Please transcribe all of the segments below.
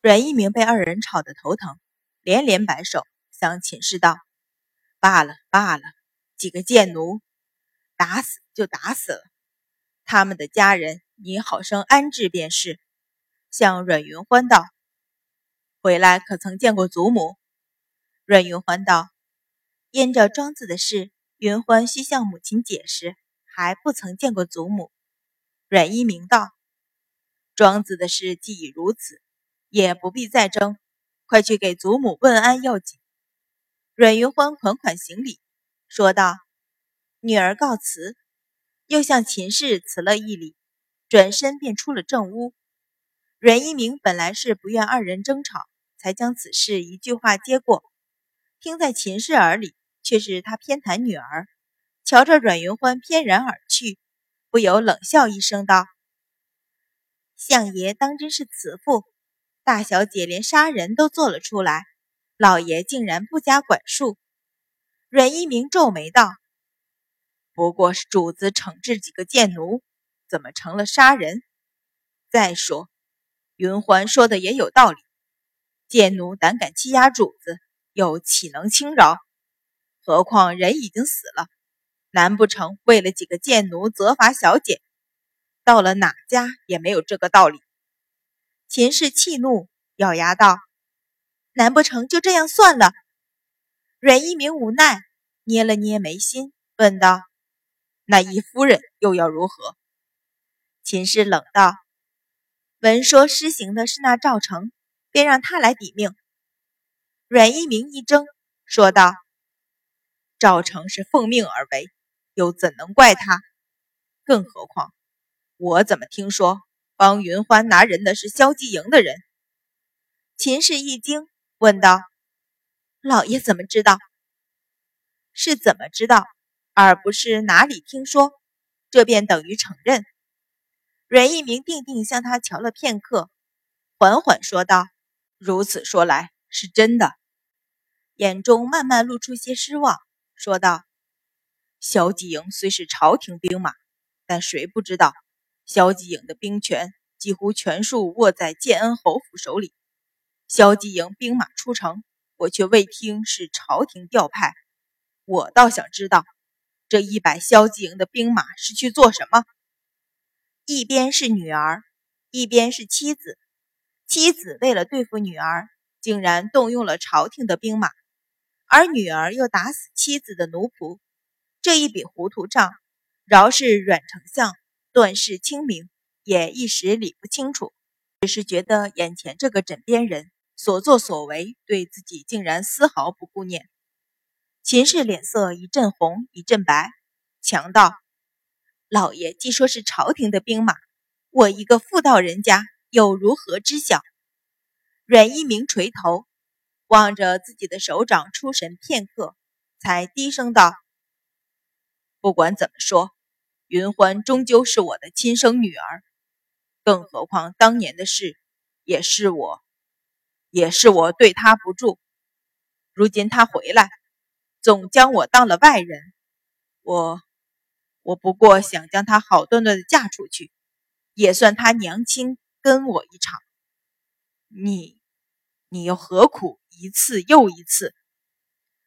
阮一鸣被二人吵得头疼，连连摆手，向寝室道：“罢了罢了，几个贱奴，打死就打死了。他们的家人，你好生安置便是。”向阮云欢道：“回来可曾见过祖母？”阮云欢道：“因着庄子的事，云欢需向母亲解释，还不曾见过祖母。”阮一鸣道：“庄子的事既已如此。”也不必再争，快去给祖母问安要紧。阮云欢款款行礼，说道：“女儿告辞。”又向秦氏辞了一礼，转身便出了正屋。阮一鸣本来是不愿二人争吵，才将此事一句话接过，听在秦氏耳里，却是他偏袒女儿。瞧着阮云欢翩然而去，不由冷笑一声道：“相爷当真是慈父。”大小姐连杀人都做了出来，老爷竟然不加管束。阮一鸣皱眉道：“不过是主子惩治几个贱奴，怎么成了杀人？再说，云欢说的也有道理，贱奴胆敢欺压主子，又岂能轻饶？何况人已经死了，难不成为了几个贱奴责罚小姐？到了哪家也没有这个道理。”秦氏气怒，咬牙道：“难不成就这样算了？”阮一鸣无奈，捏了捏眉心，问道：“那一夫人又要如何？”秦氏冷道：“闻说施行的是那赵成，便让他来抵命。”阮一鸣一怔，说道：“赵成是奉命而为，又怎能怪他？更何况，我怎么听说？”帮云欢拿人的是萧继营的人。秦氏一惊，问道：“老爷怎么知道？是怎么知道，而不是哪里听说？这便等于承认。”阮一鸣定定向他瞧了片刻，缓缓说道：“如此说来，是真的。”眼中慢慢露出些失望，说道：“萧继营虽是朝廷兵马，但谁不知道？”萧继颖的兵权几乎全数握在建安侯府手里。萧继颖兵马出城，我却未听是朝廷调派。我倒想知道，这一百萧继颖的兵马是去做什么？一边是女儿，一边是妻子。妻子为了对付女儿，竟然动用了朝廷的兵马，而女儿又打死妻子的奴仆。这一笔糊涂账，饶是阮丞相。断事清明，也一时理不清楚，只是觉得眼前这个枕边人所作所为，对自己竟然丝毫不顾念。秦氏脸色一阵红一阵白，强道：“老爷既说是朝廷的兵马，我一个妇道人家又如何知晓？”阮一鸣垂头，望着自己的手掌出神片刻，才低声道：“不管怎么说。”云欢终究是我的亲生女儿，更何况当年的事，也是我，也是我对她不住。如今她回来，总将我当了外人，我，我不过想将她好端端的嫁出去，也算她娘亲跟我一场。你，你又何苦一次又一次？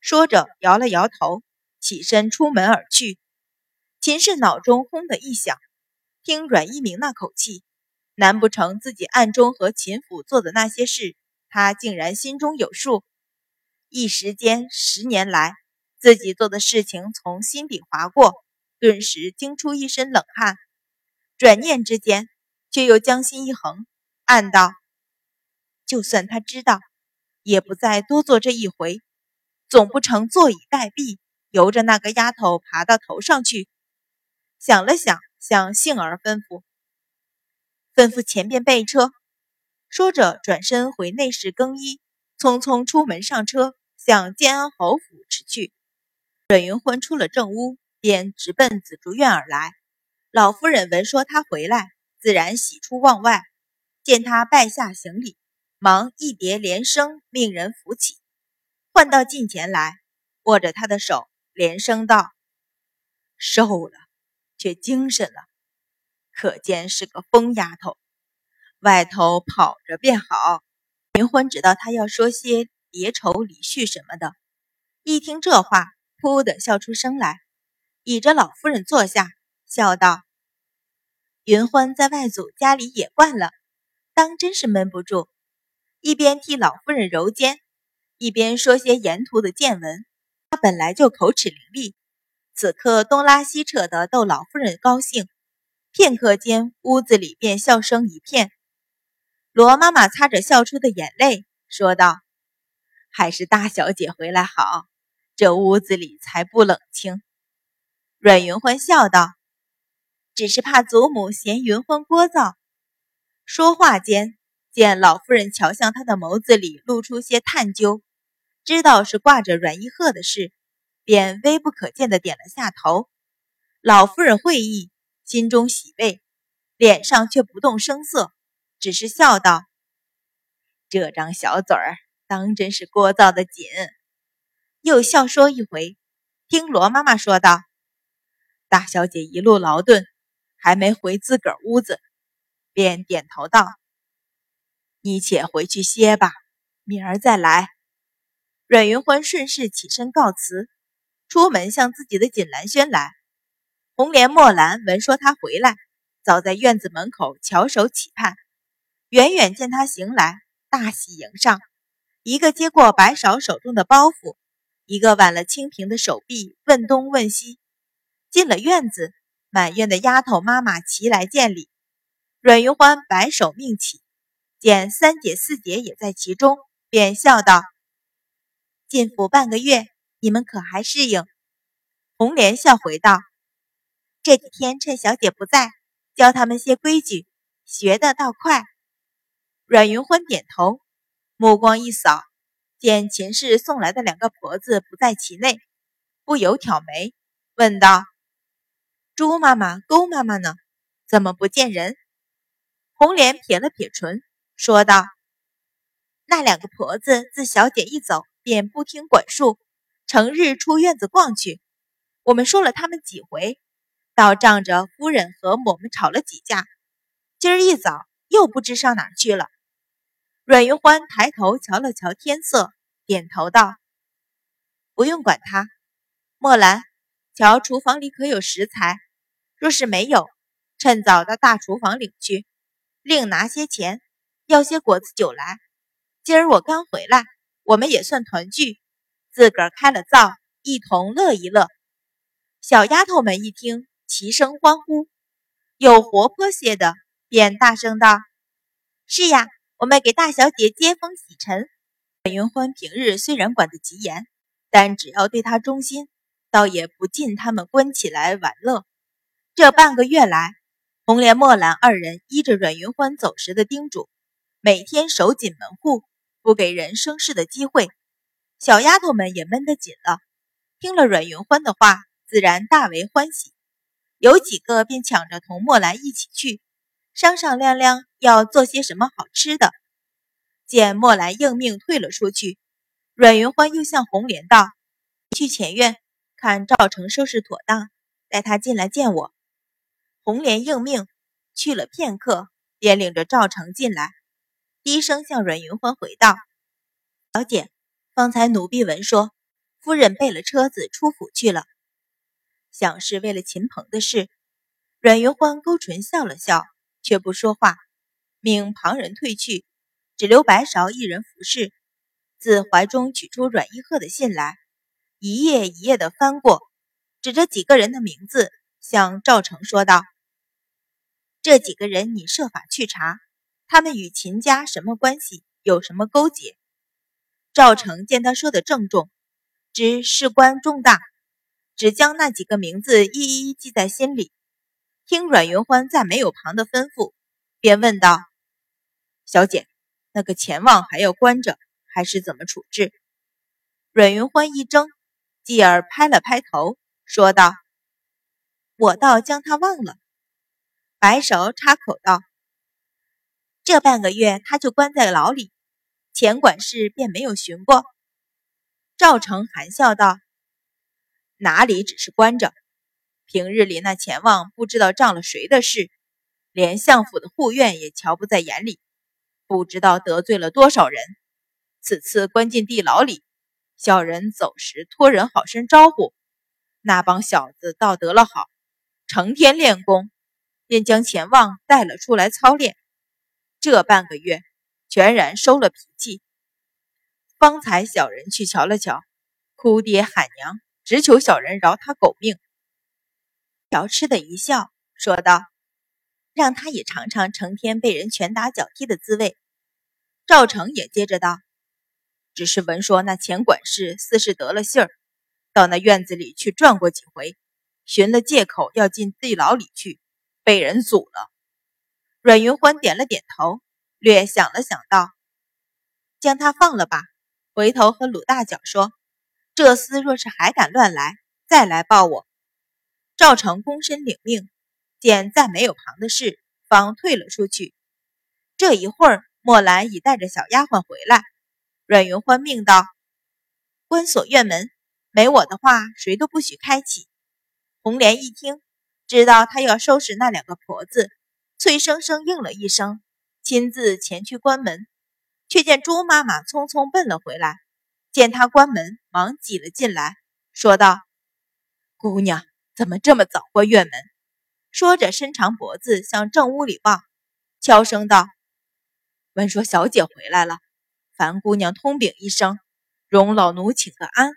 说着摇了摇头，起身出门而去。秦氏脑中轰的一响，听阮一鸣那口气，难不成自己暗中和秦府做的那些事，他竟然心中有数？一时间，十年来自己做的事情从心底划过，顿时惊出一身冷汗。转念之间，却又将心一横，暗道：就算他知道，也不再多做这一回，总不成坐以待毙，由着那个丫头爬到头上去。想了想，向杏儿吩咐：“吩咐前边备车。”说着，转身回内室更衣，匆匆出门上车，向建安侯府驰去。阮云欢出了正屋，便直奔紫竹院而来。老夫人闻说他回来，自然喜出望外，见他拜下行礼，忙一叠连声，命人扶起，唤到近前来，握着他的手，连声道：“瘦了。”却精神了，可见是个疯丫头。外头跑着便好。云欢知道他要说些别愁离绪什么的，一听这话，噗的笑出声来，倚着老夫人坐下，笑道：“云欢在外祖家里也惯了，当真是闷不住。”一边替老夫人揉肩，一边说些沿途的见闻。他本来就口齿伶俐，此刻东拉西扯的逗老夫人高兴，片刻间屋子里便笑声一片。罗妈妈擦着笑出的眼泪，说道：“还是大小姐回来好，这屋子里才不冷清。”阮云欢笑道：“只是怕祖母嫌云欢聒噪。”说话间，见老夫人瞧向他的眸子里露出些探究，知道是挂着阮一鹤的事，便微不可见的点了下头。老夫人会意，心中喜慰，脸上却不动声色。只是笑道：“这张小嘴儿当真是聒噪的紧。”又笑说一回，听罗妈妈说道：“大小姐一路劳顿，还没回自个儿屋子，便点头道：‘你且回去歇吧，明儿再来。’”阮云欢顺势起身告辞，出门向自己的锦兰轩来。红莲、墨兰闻说他回来，早在院子门口翘首企盼。远远见他行来，大喜迎上，一个接过白芍手中的包袱，一个挽了清平的手臂，问东问西。进了院子，满院的丫头妈妈齐来见礼。阮云欢摆手命起，见三姐四姐也在其中，便笑道：“进府半个月，你们可还适应？”红莲笑回道：“这几天趁小姐不在，教他们些规矩，学的倒快。”阮云欢点头，目光一扫，见秦氏送来的两个婆子不在其内，不由挑眉，问道：“朱妈妈、勾妈妈呢？怎么不见人？”红莲撇了撇唇，说道：“那两个婆子自小姐一走，便不听管束，成日出院子逛去。我们说了他们几回，倒仗着夫人和我们吵了几架，今儿一早又不知上哪去了。”阮云欢抬头瞧了瞧天色，点头道：“不用管他。墨兰，瞧厨房里可有食材？若是没有，趁早到大厨房领去，另拿些钱，要些果子酒来。今儿我刚回来，我们也算团聚，自个儿开了灶，一同乐一乐。”小丫头们一听，齐声欢呼。有活泼些的，便大声道：“是呀！”我们给大小姐接风洗尘。阮云欢平日虽然管得极严，但只要对她忠心，倒也不禁他们关起来玩乐。这半个月来，红莲、墨兰二人依着阮云欢走时的叮嘱，每天守紧门户，不给人生事的机会。小丫头们也闷得紧了，听了阮云欢的话，自然大为欢喜。有几个便抢着同墨兰一起去。商商量量要做些什么好吃的，见墨兰应命退了出去，阮云欢又向红莲道：“去前院看赵成收拾妥当，带他进来见我。”红莲应命去了片刻，便领着赵成进来，低声向阮云欢回道：“小姐，方才奴婢闻说，夫人备了车子出府去了，想是为了秦鹏的事。”阮云欢勾唇笑了笑。却不说话，命旁人退去，只留白芍一人服侍。自怀中取出阮一鹤的信来，一页一页的翻过，指着几个人的名字，向赵成说道：“这几个人，你设法去查，他们与秦家什么关系，有什么勾结？”赵成见他说的郑重，知事关重大，只将那几个名字一一记在心里。听阮云欢再没有旁的吩咐，便问道：“小姐，那个钱旺还要关着，还是怎么处置？”阮云欢一怔，继而拍了拍头，说道：“我倒将他忘了。”白芍插口道：“这半个月他就关在牢里，钱管事便没有寻过。”赵成含笑道：“哪里只是关着？”平日里那钱旺不知道仗了谁的事，连相府的护院也瞧不在眼里。不知道得罪了多少人。此次关进地牢里，小人走时托人好生招呼，那帮小子倒得了好，成天练功，便将钱旺带了出来操练。这半个月，全然收了脾气。方才小人去瞧了瞧，哭爹喊娘，只求小人饶他狗命。乔痴的一笑，说道：“让他也尝尝成天被人拳打脚踢的滋味。”赵成也接着道：“只是闻说那钱管事似是得了信儿，到那院子里去转过几回，寻了借口要进地牢里去，被人阻了。”阮云欢点了点头，略想了想，道：“将他放了吧。”回头和鲁大脚说：“这厮若是还敢乱来，再来报我。”赵成躬身领命，见再没有旁的事，方退了出去。这一会儿，墨兰已带着小丫鬟回来。阮云欢命道：“关锁院门，没我的话，谁都不许开启。”红莲一听，知道他要收拾那两个婆子，脆生生应了一声，亲自前去关门。却见朱妈妈匆匆奔了回来，见他关门，忙挤了进来，说道：“姑娘怎么这么早过院门？”说着，伸长脖子向正屋里望，悄声道：“闻说小姐回来了，樊姑娘通禀一声，容老奴请个安。”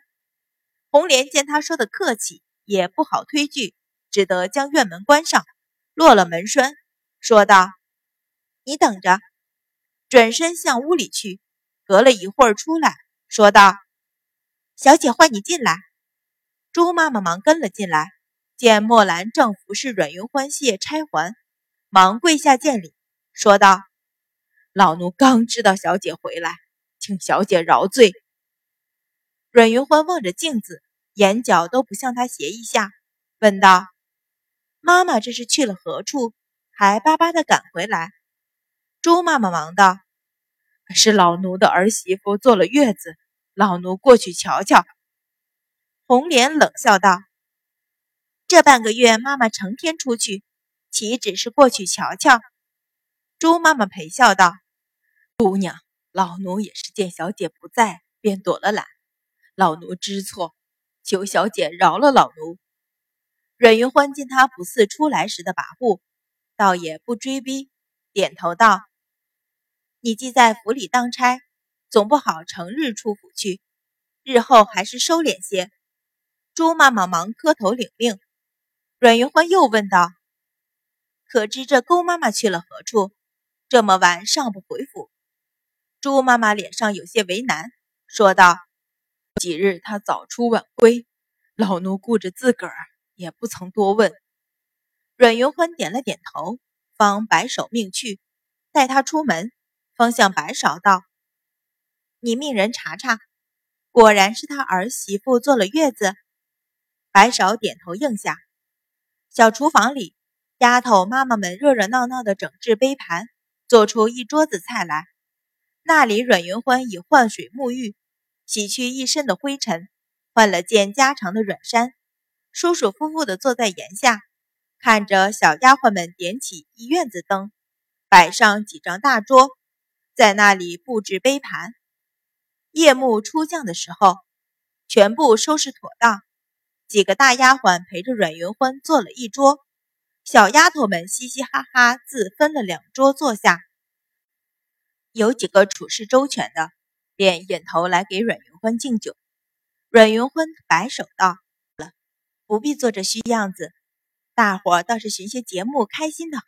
红莲见他说的客气，也不好推拒，只得将院门关上，落了门栓，说道：“你等着。”转身向屋里去，隔了一会儿出来，说道：“小姐唤你进来。”朱妈妈忙跟了进来，见墨兰正服侍阮云欢卸钗环，忙跪下见礼，说道：“老奴刚知道小姐回来，请小姐饶罪。”阮云欢望着镜子，眼角都不向他斜一下，问道：“妈妈这是去了何处？还巴巴的赶回来？”朱妈妈忙道。是老奴的儿媳妇坐了月子，老奴过去瞧瞧。红莲冷笑道：“这半个月，妈妈成天出去，岂只是过去瞧瞧？”朱妈妈陪笑道：“姑娘，老奴也是见小姐不在，便躲了懒。老奴知错，求小姐饶了老奴。”阮云欢见他不似出来时的跋扈，倒也不追逼，点头道。你既在府里当差，总不好成日出府去，日后还是收敛些。朱妈妈忙磕头领命。阮云欢又问道：“可知这勾妈妈去了何处？这么晚尚不回府？”朱妈妈脸上有些为难，说道：“几日她早出晚归，老奴顾着自个儿，也不曾多问。”阮云欢点了点头，方摆手命去，带他出门。方向白芍道：“你命人查查，果然是他儿媳妇坐了月子。”白芍点头应下。小厨房里，丫头妈妈们热热闹闹的整治杯盘，做出一桌子菜来。那里阮云欢已换水沐浴，洗去一身的灰尘，换了件家常的软衫，舒舒服服的坐在檐下，看着小丫鬟们点起一院子灯，摆上几张大桌。在那里布置杯盘，夜幕初降的时候，全部收拾妥当。几个大丫鬟陪着阮云欢坐了一桌，小丫头们嘻嘻哈哈，自分了两桌坐下。有几个处事周全的，便引头来给阮云欢敬酒。阮云欢摆手道：“了，不必做这虚样子，大伙倒是寻些节目开心的好。”